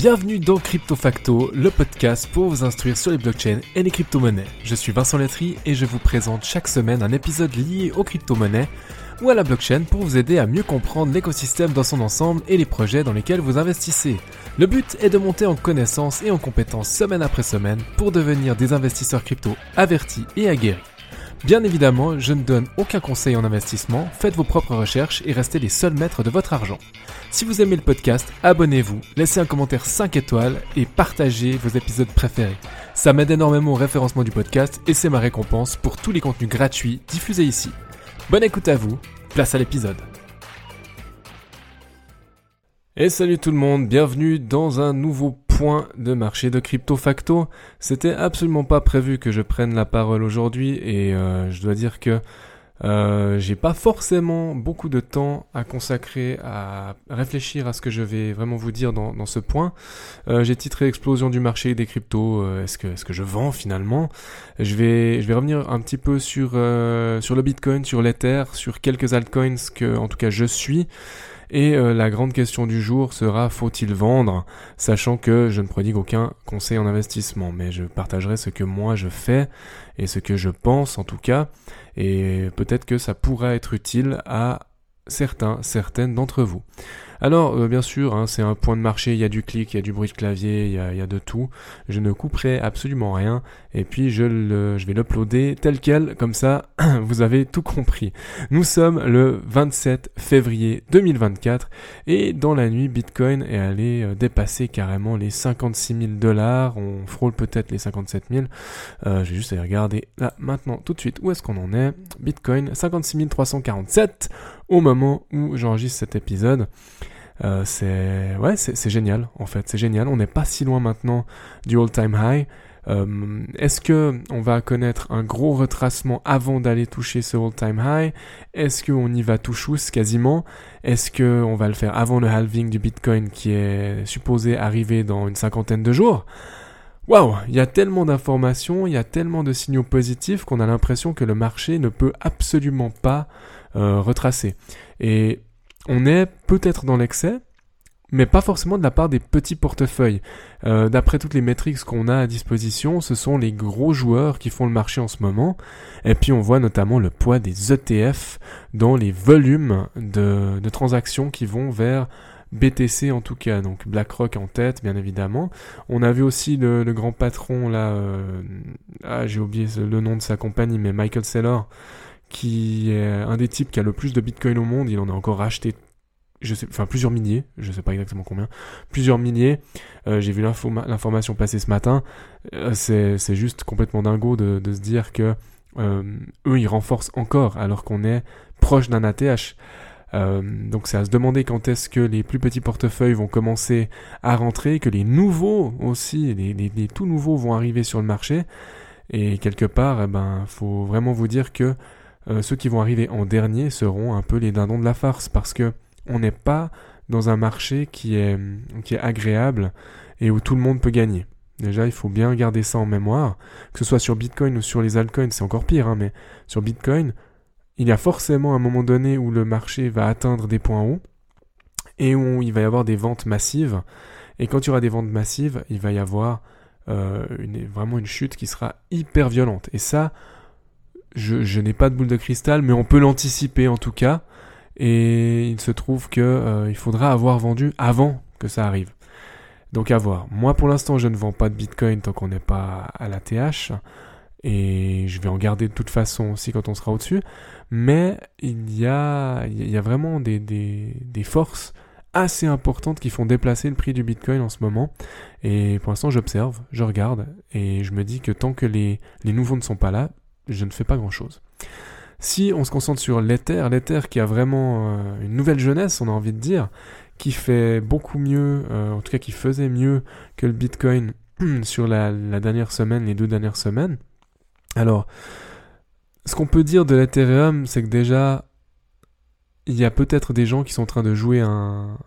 Bienvenue dans Crypto Facto, le podcast pour vous instruire sur les blockchains et les crypto-monnaies. Je suis Vincent Letry et je vous présente chaque semaine un épisode lié aux crypto-monnaies ou à la blockchain pour vous aider à mieux comprendre l'écosystème dans son ensemble et les projets dans lesquels vous investissez. Le but est de monter en connaissances et en compétences semaine après semaine pour devenir des investisseurs crypto avertis et aguerris. Bien évidemment, je ne donne aucun conseil en investissement, faites vos propres recherches et restez les seuls maîtres de votre argent. Si vous aimez le podcast, abonnez-vous, laissez un commentaire 5 étoiles et partagez vos épisodes préférés. Ça m'aide énormément au référencement du podcast et c'est ma récompense pour tous les contenus gratuits diffusés ici. Bonne écoute à vous, place à l'épisode. Et salut tout le monde, bienvenue dans un nouveau de marché de crypto facto. C'était absolument pas prévu que je prenne la parole aujourd'hui et euh, je dois dire que euh, j'ai pas forcément beaucoup de temps à consacrer à réfléchir à ce que je vais vraiment vous dire dans, ce point. Euh, j'ai titré explosion du marché des cryptos. Est-ce que je vends finalement? Je vais revenir un petit peu sur sur le Bitcoin, sur l'Ether, sur quelques altcoins que en tout cas je suis. Et euh, la grande question du jour sera faut-il vendre Sachant que je ne prodigue aucun conseil en investissement, mais je partagerai ce que moi je fais et ce que je pense en tout cas. Et peut-être que ça pourra être utile à certains, certaines d'entre vous. Alors, euh, bien sûr, hein, c'est un point de marché, il y a du clic, il y a du bruit de clavier, il y a, de tout. Je ne couperai absolument rien. Et puis, je, le, je vais l'uploader tel quel, comme ça, vous avez tout compris. Nous sommes le 27 février 2024 et dans la nuit, Bitcoin est allé euh, dépasser carrément les 56 000 dollars. On frôle peut-être les 57 000. Euh, je vais juste aller regarder là, maintenant, tout de suite, où est-ce qu'on en est. Bitcoin, 56 347 au moment où j'enregistre cet épisode. Euh, c'est ouais, c'est génial en fait, c'est génial. On n'est pas si loin maintenant du all-time high. Euh, Est-ce que on va connaître un gros retracement avant d'aller toucher ce all-time high? Est-ce qu'on y va tout chousse quasiment? Est-ce que on va le faire avant le halving du Bitcoin qui est supposé arriver dans une cinquantaine de jours? Waouh, il y a tellement d'informations, il y a tellement de signaux positifs qu'on a l'impression que le marché ne peut absolument pas euh, retracer. Et on est peut-être dans l'excès, mais pas forcément de la part des petits portefeuilles. Euh, D'après toutes les métriques qu'on a à disposition, ce sont les gros joueurs qui font le marché en ce moment. Et puis on voit notamment le poids des ETF dans les volumes de, transactions qui vont vers BTC en tout cas, donc BlackRock en tête, bien évidemment. On a vu aussi le, le grand patron là, euh, ah, j'ai oublié le nom de sa compagnie, mais Michael Saylor, qui est un des types qui a le plus de Bitcoin au monde. Il en a encore racheté, je sais, enfin plusieurs milliers, je sais pas exactement combien, plusieurs milliers. Euh, j'ai vu l'information passer ce matin. Euh, c'est juste complètement dingo de, de se dire que euh, eux ils renforcent encore alors qu'on est proche d'un ATH. Donc c'est à se demander quand est-ce que les plus petits portefeuilles vont commencer à rentrer, que les nouveaux aussi, les, les, les tout nouveaux vont arriver sur le marché. Et quelque part, eh ben, faut vraiment vous dire que euh, ceux qui vont arriver en dernier seront un peu les dindons de la farce parce que on n'est pas dans un marché qui est, qui est agréable et où tout le monde peut gagner. Déjà, il faut bien garder ça en mémoire, que ce soit sur Bitcoin ou sur les altcoins, c'est encore pire, hein, mais sur Bitcoin, il y a forcément un moment donné où le marché va atteindre des points hauts et où il va y avoir des ventes massives. Et quand il y aura des ventes massives, il va y avoir euh, vraiment une chute qui sera hyper violente. Et ça, je, n'ai pas de boule de cristal, mais on peut l'anticiper en tout cas. Et il se trouve que euh, il faudra avoir vendu avant que ça arrive. Donc à voir. Moi pour l'instant je ne vends pas de Bitcoin tant qu'on n'est pas à la TH et je vais en garder de toute façon aussi quand on sera au-dessus. Mais il y a, il y a vraiment des, des, des forces assez importantes qui font déplacer le prix du Bitcoin en ce moment. Et pour l'instant, j'observe, je regarde, et je me dis que tant que les, les nouveaux ne sont pas là, je ne fais pas grand-chose. Si on se concentre sur l'Ether, l'Ether qui a vraiment euh, une nouvelle jeunesse, on a envie de dire, qui fait beaucoup mieux, euh, en tout cas qui faisait mieux que le Bitcoin sur la, la dernière semaine, les deux dernières semaines, alors, ce qu'on peut dire de l'Ethereum, c'est que déjà, il y a peut-être des gens qui sont en train de jouer un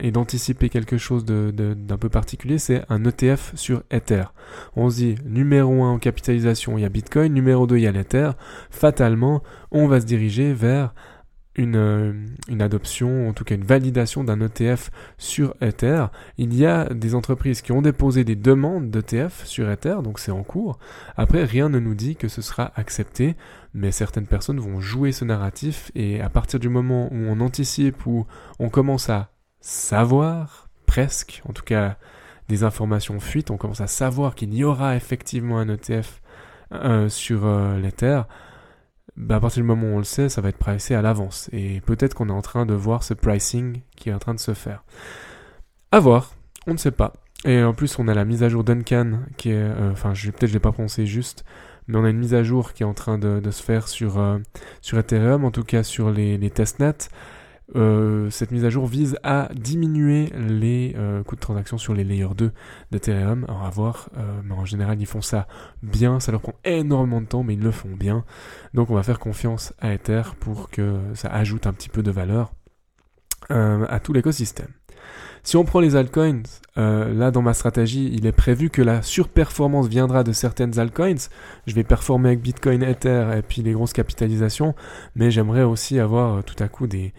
et d'anticiper quelque chose d'un de, d'un peu particulier, c'est un ETF sur Ether. On se dit, numéro 1 en capitalisation, il y a Bitcoin, numéro 2, il y a l'Ether. Fatalement, on va se diriger vers une, euh, une adoption, en tout cas une validation d'un ETF sur Ether. Il y a des entreprises qui ont déposé des demandes d'ETF sur Ether, donc c'est en cours. Après, rien ne nous dit que ce sera accepté, mais certaines personnes vont jouer ce narratif et à partir du moment où on anticipe, où on commence à savoir, presque, en tout cas des informations fuites, on commence à savoir qu'il y aura effectivement un ETF euh, sur euh, l'Ether, bah, à partir du moment où on le sait, ça va être pricé à l'avance. Et peut-être qu'on est en train de voir ce pricing qui est en train de se faire. À voir, on ne sait pas. Et en plus, on a la mise à jour Duncan, qui est, euh, enfin, peut-être je l'ai pas prononcé juste, mais on a une mise à jour qui est en train de, se faire sur, sur Ethereum, en tout cas sur les, les testnets. Euh, cette mise à jour vise à diminuer les euh, coûts de transaction sur les layers 2 d'Ethereum. Alors à voir, euh, mais en général ils font ça bien, ça leur prend énormément de temps, mais ils le font bien. Donc on va faire confiance à Ether pour que ça ajoute un petit peu de valeur à tout l'écosystème. Si on prend les altcoins, là dans ma stratégie, il est prévu que la surperformance viendra de certaines altcoins. Je vais performer avec Bitcoin, Ether et puis les grosses capitalisations, mais j'aimerais aussi avoir tout à coup des,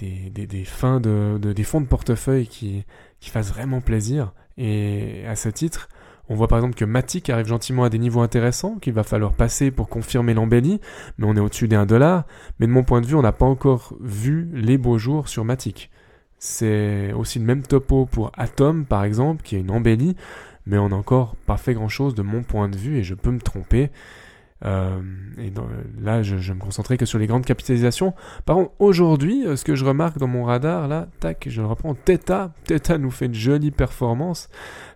des, fins de, des fonds de portefeuille qui, qui fassent vraiment plaisir. Et à ce titre, on voit par exemple que Matic arrive gentiment à des niveaux intéressants qu'il va falloir passer pour confirmer l'embellie, mais on est au-dessus des 1 dollar. Mais de mon point de vue, on n'a pas encore vu les beaux jours sur Matic. C'est aussi le même topo pour Atom par exemple, qui est une embellie, mais on n'a encore pas fait grand-chose de mon point de vue et je peux me tromper. Euh, et là, je, je me concentrais que sur les grandes capitalisations. Par contre, aujourd'hui, euh, ce que je remarque dans mon radar, là, tac, je le reprends, Theta. Theta nous fait une jolie performance.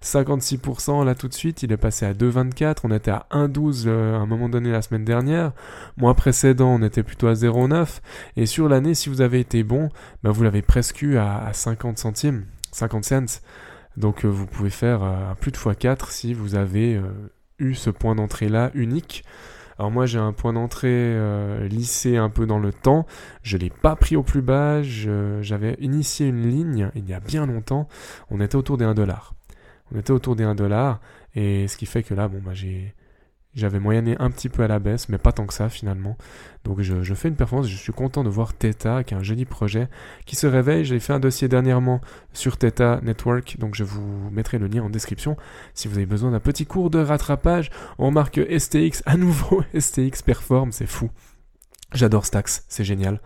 56% là tout de suite, il est passé à 2,24. On était à 1,12 euh, à un moment donné la semaine dernière. Mois précédent, on était plutôt à 0,9. Et sur l'année, si vous avez été bon, bah, vous l'avez presque eu à, à 50 centimes, 50 cents. Donc vous pouvez faire plus de x4 si vous avez eu ce point d'entrée là unique. Alors moi j'ai un point d'entrée euh, lissé un peu dans le temps, je l'ai pas pris au plus bas, j'avais initié une ligne il y a bien longtemps, on était autour des 1 dollar. On était autour des 1 dollar et ce qui fait que là bon bah j'ai j'avais moyenné un petit peu à la baisse, mais pas tant que ça finalement. Donc je, fais une performance, je suis content de voir Theta, qui est un joli projet, qui se réveille. J'ai fait un dossier dernièrement sur Theta Network, donc je vous mettrai le lien en description si vous avez besoin d'un petit cours de rattrapage. On marque STX, à nouveau STX performe, c'est fou. J'adore Stax, c'est génial.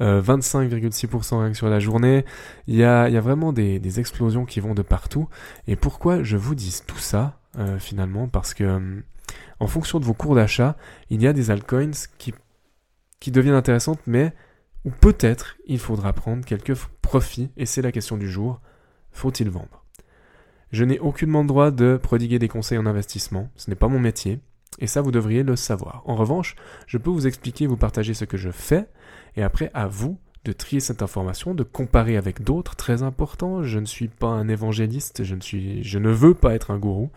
25,6% euh, sur la journée. Il y a, y a vraiment des, des, explosions qui vont de partout. Et pourquoi je vous dis tout ça, euh, finalement? Parce que hum, en fonction de vos cours d'achat, il y a des altcoins qui, deviennent intéressantes, mais où peut-être il faudra prendre quelques profits, et c'est la question du jour, faut-il vendre? Je n'ai aucunement le droit de prodiguer des conseils en investissement, ce n'est pas mon métier, et ça vous devriez le savoir. En revanche, je peux vous expliquer, vous partager ce que je fais, et après à vous de trier cette information, de comparer avec d'autres, très important. Je ne suis pas un évangéliste, je ne suis, je ne veux pas être un gourou.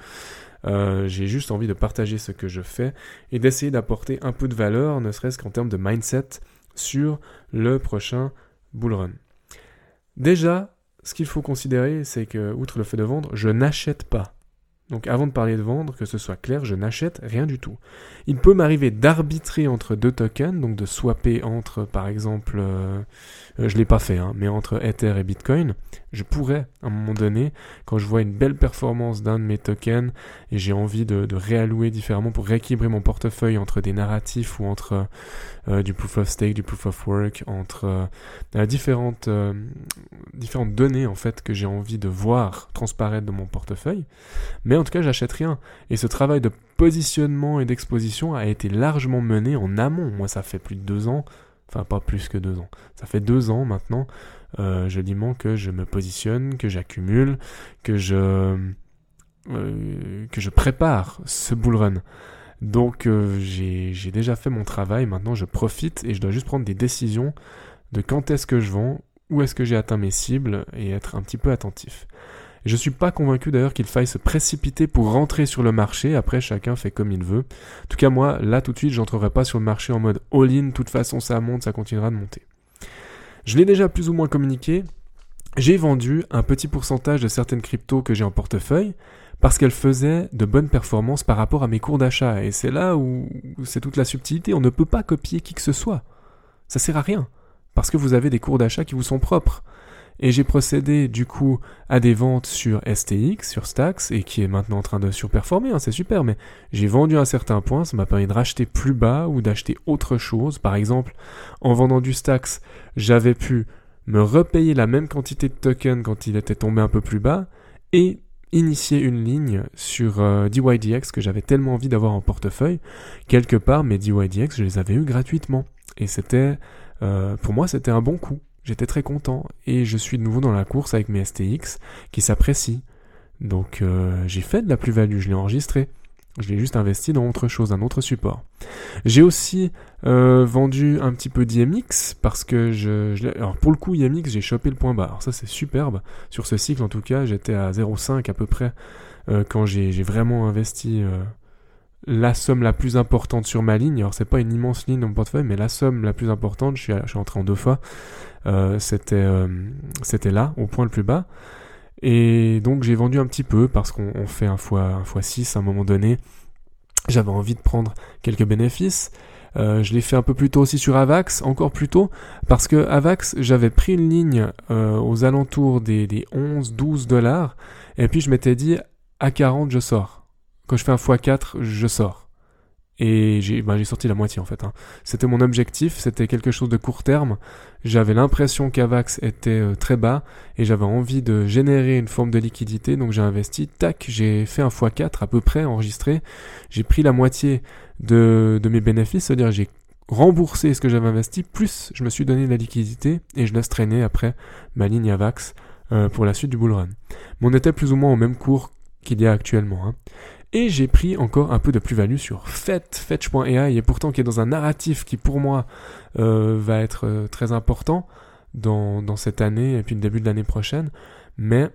Euh, j'ai juste envie de partager ce que je fais et d'essayer d'apporter un peu de valeur, ne serait-ce qu'en termes de mindset, sur le prochain bull run. Déjà, ce qu'il faut considérer, c'est que, outre le fait de vendre, je n'achète pas. Donc avant de parler de vendre, que ce soit clair, je n'achète rien du tout. Il peut m'arriver d'arbitrer entre deux tokens, donc de swapper entre, par exemple, euh, euh, je l'ai pas fait, hein, mais entre Ether et Bitcoin. Je pourrais, à un moment donné, quand je vois une belle performance d'un de mes tokens et j'ai envie de, réallouer différemment pour rééquilibrer mon portefeuille entre des narratifs ou entre euh, du proof of stake, du proof of work, entre différentes, différentes données en fait que j'ai envie de voir transparaître dans mon portefeuille. Mais en tout cas, j'achète rien. Et ce travail de positionnement et d'exposition a été largement mené en amont. Moi, ça fait plus de deux ans, enfin pas plus que deux ans. Ça fait deux ans maintenant, euh, je dis que je me positionne, que j'accumule, que je euh, que je prépare ce bull run. Donc euh, j'ai déjà fait mon travail, maintenant je profite et je dois juste prendre des décisions de quand est-ce que je vends, où est-ce que j'ai atteint mes cibles et être un petit peu attentif. Je suis pas convaincu d'ailleurs qu'il faille se précipiter pour rentrer sur le marché. Après, chacun fait comme il veut. En tout cas, moi, là, tout de suite, j'entrerai pas sur le marché en mode all-in. De toute façon, ça monte, ça continuera de monter. Je l'ai déjà plus ou moins communiqué. J'ai vendu un petit pourcentage de certaines cryptos que j'ai en portefeuille parce qu'elles faisaient de bonnes performances par rapport à mes cours d'achat. Et c'est là où c'est toute la subtilité. On ne peut pas copier qui que ce soit. Ça sert à rien. parce que vous avez des cours d'achat qui vous sont propres. Et j'ai procédé du coup à des ventes sur STX, sur Stax, et qui est maintenant en train de surperformer, hein, c'est super, mais j'ai vendu à un certain point, ça m'a permis de racheter plus bas ou d'acheter autre chose. Par exemple, en vendant du Stax, j'avais pu me repayer la même quantité de tokens quand il était tombé un peu plus bas, et initier une ligne sur euh, DYDX que j'avais tellement envie d'avoir en portefeuille. Quelque part, mes DYDX, je les avais eu gratuitement. Et c'était, euh, pour moi, c'était un bon coup. J'étais très content. Et je suis de nouveau dans la course avec mes STX qui s'apprécient. Donc euh, j'ai fait de la plus-value, je l'ai enregistré. Je l'ai juste investi dans autre chose, un autre support. J'ai aussi euh, vendu un petit peu d'IMX parce que je, alors pour le coup IMX j'ai chopé le point bas. Alors ça c'est superbe. Sur ce cycle en tout cas j'étais à 0,5 à peu près euh, quand j'ai vraiment investi la somme la plus importante sur ma ligne. Alors c'est pas une immense ligne dans mon portefeuille mais la somme la plus importante, je suis, je entré en deux fois. c'était c'était là au point le plus bas. Et donc j'ai vendu un petit peu parce qu'on fait un fois, un fois 6 à un moment donné. J'avais envie de prendre quelques bénéfices. Euh, je l'ai fait un peu plus tôt aussi sur Avax, encore plus tôt, parce que Avax, j'avais pris une ligne euh, aux alentours des, des 11, 12 dollars, et puis je m'étais dit, à 40, je sors. Quand je fais un x4, je sors. Et j'ai ben, sorti la moitié en fait. Hein. C'était mon objectif, c'était quelque chose de court terme. J'avais l'impression qu'Avax était euh, très bas et j'avais envie de générer une forme de liquidité. Donc j'ai investi, tac, j'ai fait un x4 à peu près enregistré. J'ai pris la moitié de, de mes bénéfices, c'est-à-dire j'ai remboursé ce que j'avais investi, plus je me suis donné de la liquidité et je laisse traîner après ma ligne Avax euh, pour la suite du bull run. Mais on était plus ou moins au même cours qu'il y a actuellement. Hein. Et j'ai pris encore un peu de plus-value sur Fetch, Fetch.ai, et pourtant qui est dans un narratif qui pour moi euh, va être euh, très important dans, cette année et puis le début de l'année prochaine. Mais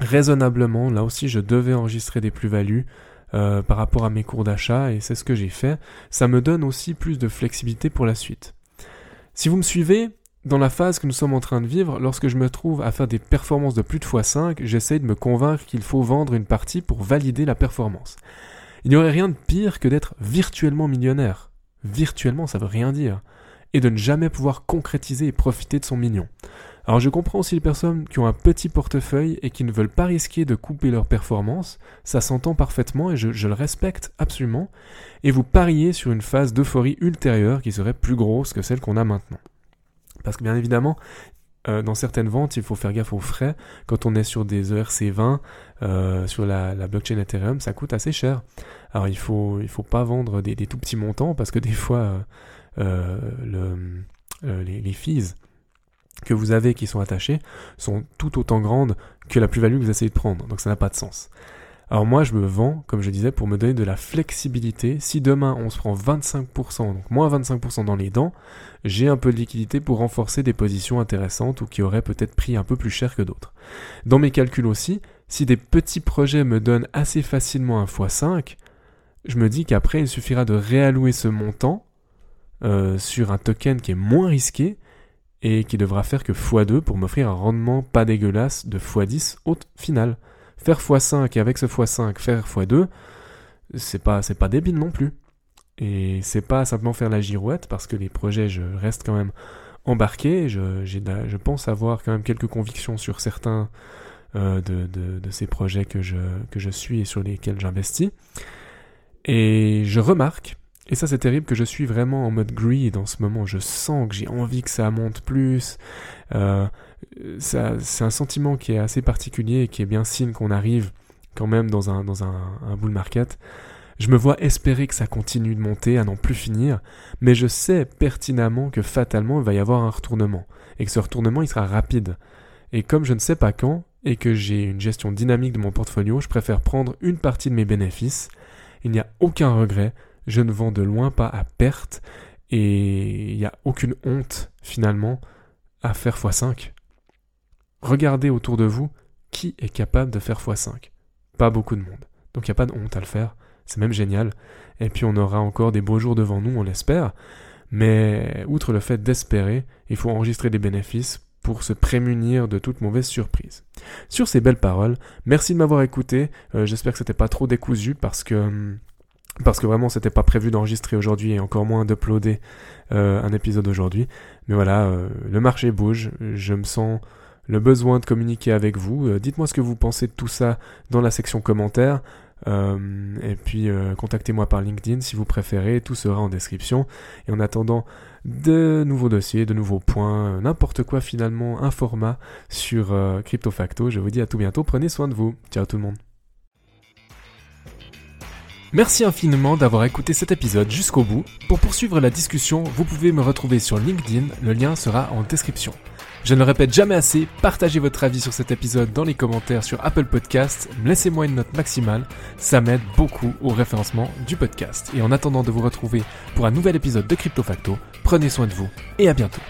raisonnablement, là aussi je devais enregistrer des plus-values euh, par rapport à mes cours d'achat et c'est ce que j'ai fait. Ça me donne aussi plus de flexibilité pour la suite. Si vous me suivez, dans la phase que nous sommes en train de vivre, lorsque je me trouve à faire des performances de plus de x5, j'essaye de me convaincre qu'il faut vendre une partie pour valider la performance. Il n'y aurait rien de pire que d'être virtuellement millionnaire. Virtuellement, ça veut rien dire. Et de ne jamais pouvoir concrétiser et profiter de son million. Alors je comprends aussi les personnes qui ont un petit portefeuille et qui ne veulent pas risquer de couper leur performance, ça s'entend parfaitement et je, je, le respecte absolument, et vous pariez sur une phase d'euphorie ultérieure qui serait plus grosse que celle qu'on a maintenant. Parce que bien évidemment, euh, dans certaines ventes, il faut faire gaffe aux frais. Quand on est sur des ERC20, euh, sur la, blockchain Ethereum, ça coûte assez cher. Alors il faut faut pas vendre des, tout petits montants parce que des fois euh, le, les, les fees que vous avez qui sont attachés sont tout autant grandes que la plus-value que vous essayez de prendre. Donc ça n'a pas de sens. Alors moi, je me vends, comme je disais, pour me donner de la flexibilité. Si demain on se prend 25%, donc moins 25% dans les dents, j'ai un peu de liquidité pour renforcer des positions intéressantes ou qui auraient peut-être pris un peu plus cher que d'autres. Dans mes calculs aussi, si des petits projets me donnent assez facilement un x5, je me dis qu'après il suffira de réallouer ce montant euh, sur un token qui est moins risqué et qui devra faire que x2 pour m'offrir un rendement pas dégueulasse de x10 au final. Faire x5 et avec ce x5 faire x2, c'est pas, pas débile non plus. Et c'est pas simplement faire la girouette parce que les projets, je reste quand même embarqué. Je, pense avoir quand même quelques convictions sur certains euh, de, de, ces projets que je, que je suis et sur lesquels j'investis. Et je remarque, et ça c'est terrible, que je suis vraiment en mode greed en ce moment. Je sens que j'ai envie que ça monte plus. Euh, c'est un sentiment qui est assez particulier et qui est bien signe qu'on arrive quand même dans un, dans un, bull market. Je me vois espérer que ça continue de monter à n'en plus finir, mais je sais pertinemment que fatalement il va y avoir un retournement, et que ce retournement il sera rapide. Et comme je ne sais pas quand, et que j'ai une gestion dynamique de mon portfolio, je préfère prendre une partie de mes bénéfices. Il n'y a aucun regret, je ne vends de loin pas à perte, et il n'y a aucune honte finalement à faire x5. Regardez autour de vous qui est capable de faire x5. Pas beaucoup de monde. Donc il n'y a pas de honte à le faire. C'est même génial. Et puis on aura encore des beaux jours devant nous, on l'espère. Mais outre le fait d'espérer, il faut enregistrer des bénéfices pour se prémunir de toute mauvaise surprise. Sur ces belles paroles, merci de m'avoir écouté. Euh, j'espère que c'était pas trop décousu parce que hum, parce que vraiment c'était pas prévu d'enregistrer aujourd'hui et encore moins d'uploader euh, un épisode aujourd'hui. Mais voilà, euh, le marché bouge, je me sens le besoin de communiquer avec vous. Euh, dites-moi ce que vous pensez de tout ça dans la section commentaires. et puis contactez-moi par LinkedIn si vous préférez, tout sera en description. Et en attendant de nouveaux dossiers, de nouveaux points, n'importe quoi finalement, un format sur CryptoFacto, je vous dis à tout bientôt, prenez soin de vous. Ciao tout le monde. Merci infiniment d'avoir écouté cet épisode jusqu'au bout. Pour poursuivre la discussion, vous pouvez me retrouver sur LinkedIn, le lien sera en description. Je ne le répète jamais assez, partagez votre avis sur cet épisode dans les commentaires sur Apple Podcast, laissez-moi une note maximale, ça m'aide beaucoup au référencement du podcast. Et en attendant de vous retrouver pour un nouvel épisode de Crypto Facto, prenez soin de vous et à bientôt.